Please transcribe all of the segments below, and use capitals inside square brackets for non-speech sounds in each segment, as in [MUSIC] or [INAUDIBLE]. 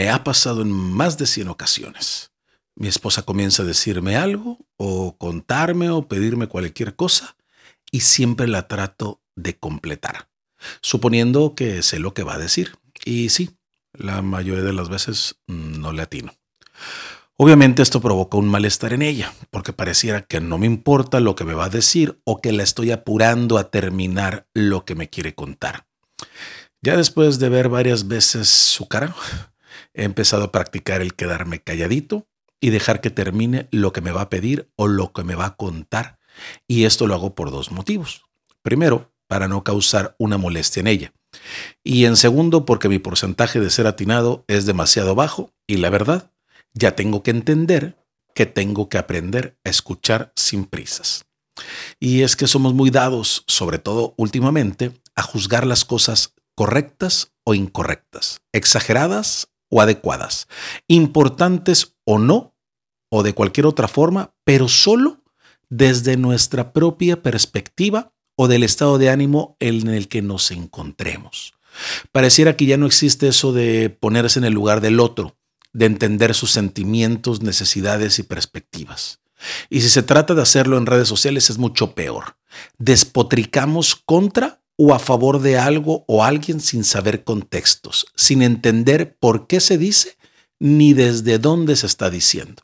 Me ha pasado en más de 100 ocasiones. Mi esposa comienza a decirme algo o contarme o pedirme cualquier cosa y siempre la trato de completar, suponiendo que sé lo que va a decir. Y sí, la mayoría de las veces mm, no le atino. Obviamente esto provoca un malestar en ella, porque pareciera que no me importa lo que me va a decir o que la estoy apurando a terminar lo que me quiere contar. Ya después de ver varias veces su cara, he empezado a practicar el quedarme calladito y dejar que termine lo que me va a pedir o lo que me va a contar. Y esto lo hago por dos motivos. Primero, para no causar una molestia en ella. Y en segundo, porque mi porcentaje de ser atinado es demasiado bajo y la verdad, ya tengo que entender que tengo que aprender a escuchar sin prisas. Y es que somos muy dados, sobre todo últimamente, a juzgar las cosas correctas o incorrectas, exageradas o adecuadas, importantes o no, o de cualquier otra forma, pero solo desde nuestra propia perspectiva o del estado de ánimo en el que nos encontremos. Pareciera que ya no existe eso de ponerse en el lugar del otro, de entender sus sentimientos, necesidades y perspectivas. Y si se trata de hacerlo en redes sociales es mucho peor. Despotricamos contra o a favor de algo o alguien sin saber contextos, sin entender por qué se dice ni desde dónde se está diciendo.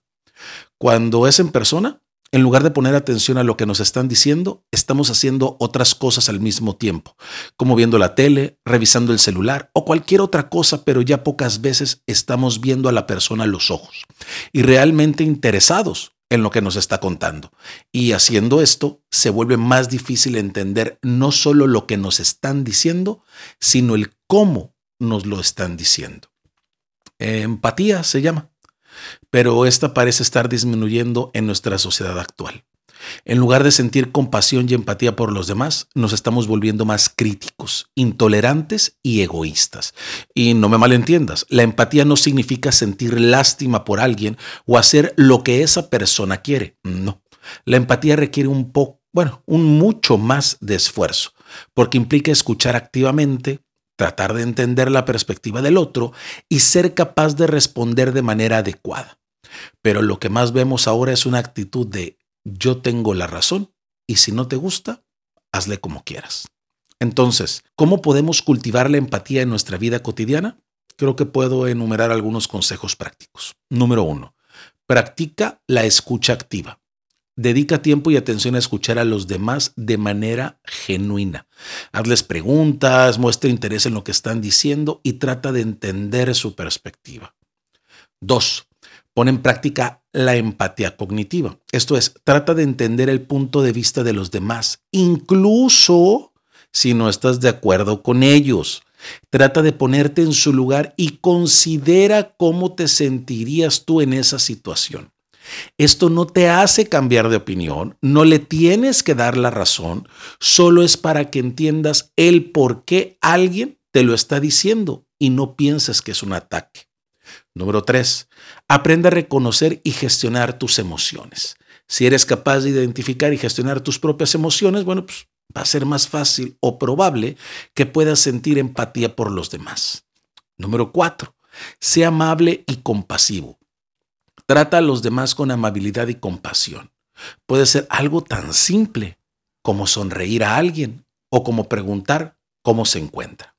Cuando es en persona, en lugar de poner atención a lo que nos están diciendo, estamos haciendo otras cosas al mismo tiempo, como viendo la tele, revisando el celular o cualquier otra cosa, pero ya pocas veces estamos viendo a la persona a los ojos y realmente interesados en lo que nos está contando. Y haciendo esto, se vuelve más difícil entender no solo lo que nos están diciendo, sino el cómo nos lo están diciendo. Empatía se llama pero esta parece estar disminuyendo en nuestra sociedad actual. En lugar de sentir compasión y empatía por los demás, nos estamos volviendo más críticos, intolerantes y egoístas. Y no me malentiendas, la empatía no significa sentir lástima por alguien o hacer lo que esa persona quiere. No. La empatía requiere un poco, bueno, un mucho más de esfuerzo, porque implica escuchar activamente, tratar de entender la perspectiva del otro y ser capaz de responder de manera adecuada. Pero lo que más vemos ahora es una actitud de yo tengo la razón y si no te gusta, hazle como quieras. Entonces, ¿cómo podemos cultivar la empatía en nuestra vida cotidiana? Creo que puedo enumerar algunos consejos prácticos. Número uno, practica la escucha activa. Dedica tiempo y atención a escuchar a los demás de manera genuina. Hazles preguntas, muestra interés en lo que están diciendo y trata de entender su perspectiva. Dos, pone en práctica la empatía cognitiva. Esto es, trata de entender el punto de vista de los demás, incluso si no estás de acuerdo con ellos. Trata de ponerte en su lugar y considera cómo te sentirías tú en esa situación. Esto no te hace cambiar de opinión, no le tienes que dar la razón, solo es para que entiendas el por qué alguien te lo está diciendo y no pienses que es un ataque. Número tres, aprende a reconocer y gestionar tus emociones. Si eres capaz de identificar y gestionar tus propias emociones, bueno, pues va a ser más fácil o probable que puedas sentir empatía por los demás. Número cuatro, sé amable y compasivo. Trata a los demás con amabilidad y compasión. Puede ser algo tan simple como sonreír a alguien o como preguntar cómo se encuentra.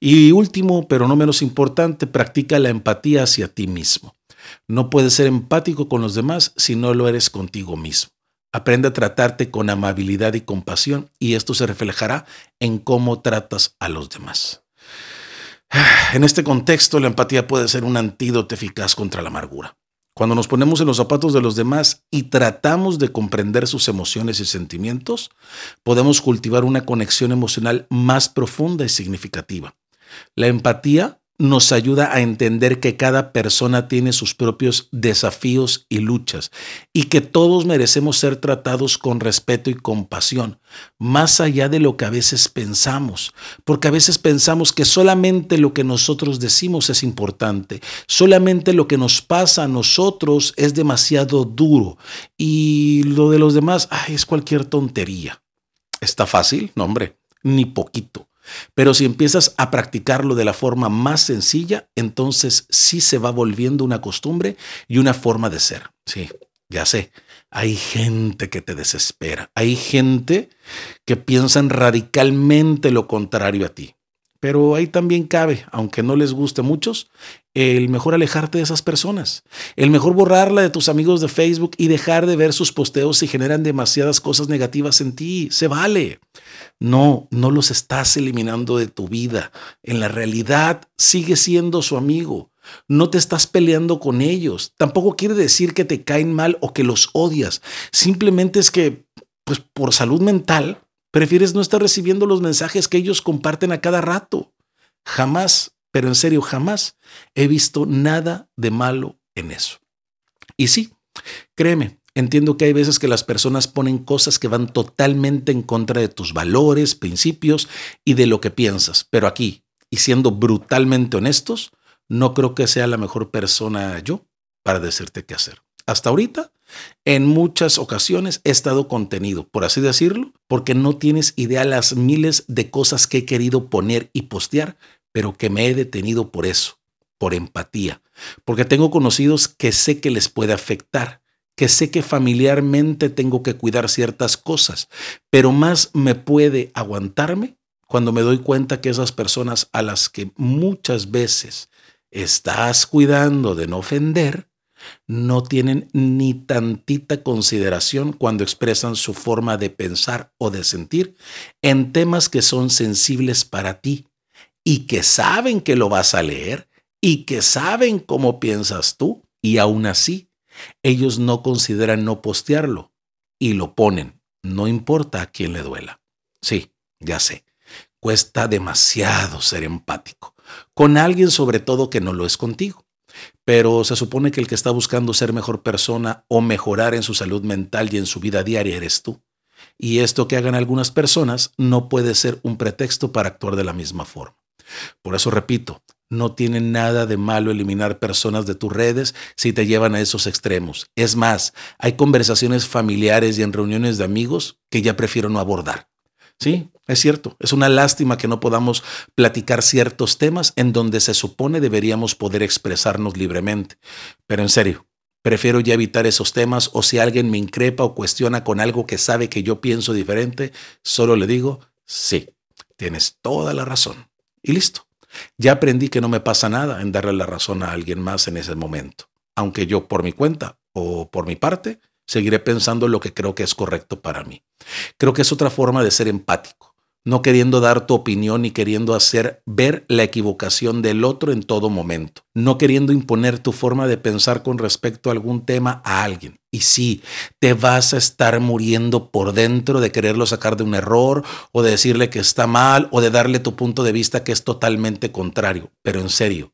Y último, pero no menos importante, practica la empatía hacia ti mismo. No puedes ser empático con los demás si no lo eres contigo mismo. Aprende a tratarte con amabilidad y compasión y esto se reflejará en cómo tratas a los demás. [SIGHS] En este contexto, la empatía puede ser un antídoto eficaz contra la amargura. Cuando nos ponemos en los zapatos de los demás y tratamos de comprender sus emociones y sentimientos, podemos cultivar una conexión emocional más profunda y significativa. La empatía nos ayuda a entender que cada persona tiene sus propios desafíos y luchas y que todos merecemos ser tratados con respeto y compasión, más allá de lo que a veces pensamos, porque a veces pensamos que solamente lo que nosotros decimos es importante, solamente lo que nos pasa a nosotros es demasiado duro y lo de los demás es cualquier tontería. ¿Está fácil? No, hombre, ni poquito. Pero si empiezas a practicarlo de la forma más sencilla, entonces sí se va volviendo una costumbre y una forma de ser. Sí, ya sé. Hay gente que te desespera. Hay gente que piensan radicalmente lo contrario a ti. Pero ahí también cabe, aunque no les guste a muchos, el mejor alejarte de esas personas, el mejor borrarla de tus amigos de Facebook y dejar de ver sus posteos si generan demasiadas cosas negativas en ti. Se vale. No, no los estás eliminando de tu vida. En la realidad, sigue siendo su amigo. No te estás peleando con ellos. Tampoco quiere decir que te caen mal o que los odias. Simplemente es que, pues por salud mental, prefieres no estar recibiendo los mensajes que ellos comparten a cada rato. Jamás pero en serio, jamás he visto nada de malo en eso. Y sí, créeme, entiendo que hay veces que las personas ponen cosas que van totalmente en contra de tus valores, principios y de lo que piensas, pero aquí, y siendo brutalmente honestos, no creo que sea la mejor persona yo para decirte qué hacer. Hasta ahorita, en muchas ocasiones he estado contenido, por así decirlo, porque no tienes idea las miles de cosas que he querido poner y postear pero que me he detenido por eso, por empatía, porque tengo conocidos que sé que les puede afectar, que sé que familiarmente tengo que cuidar ciertas cosas, pero más me puede aguantarme cuando me doy cuenta que esas personas a las que muchas veces estás cuidando de no ofender, no tienen ni tantita consideración cuando expresan su forma de pensar o de sentir en temas que son sensibles para ti y que saben que lo vas a leer y que saben cómo piensas tú y aún así ellos no consideran no postearlo y lo ponen, no importa a quién le duela. Sí, ya sé, cuesta demasiado ser empático, con alguien sobre todo que no lo es contigo. Pero se supone que el que está buscando ser mejor persona o mejorar en su salud mental y en su vida diaria eres tú. Y esto que hagan algunas personas no puede ser un pretexto para actuar de la misma forma. Por eso repito, no tiene nada de malo eliminar personas de tus redes si te llevan a esos extremos. Es más, hay conversaciones familiares y en reuniones de amigos que ya prefiero no abordar. Sí, es cierto, es una lástima que no podamos platicar ciertos temas en donde se supone deberíamos poder expresarnos libremente. Pero en serio, prefiero ya evitar esos temas o si alguien me increpa o cuestiona con algo que sabe que yo pienso diferente, solo le digo, sí, tienes toda la razón. Y listo. Ya aprendí que no me pasa nada en darle la razón a alguien más en ese momento, aunque yo por mi cuenta o por mi parte seguiré pensando lo que creo que es correcto para mí. Creo que es otra forma de ser empático no queriendo dar tu opinión y queriendo hacer ver la equivocación del otro en todo momento, no queriendo imponer tu forma de pensar con respecto a algún tema a alguien. Y sí, te vas a estar muriendo por dentro de quererlo sacar de un error o de decirle que está mal o de darle tu punto de vista que es totalmente contrario. Pero en serio,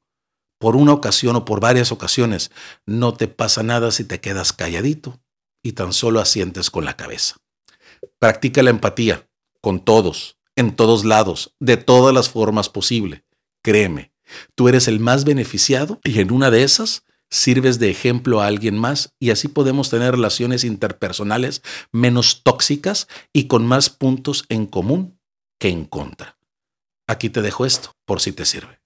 por una ocasión o por varias ocasiones, no te pasa nada si te quedas calladito y tan solo asientes con la cabeza. Practica la empatía con todos, en todos lados, de todas las formas posible. Créeme, tú eres el más beneficiado y en una de esas sirves de ejemplo a alguien más y así podemos tener relaciones interpersonales menos tóxicas y con más puntos en común que en contra. Aquí te dejo esto por si te sirve.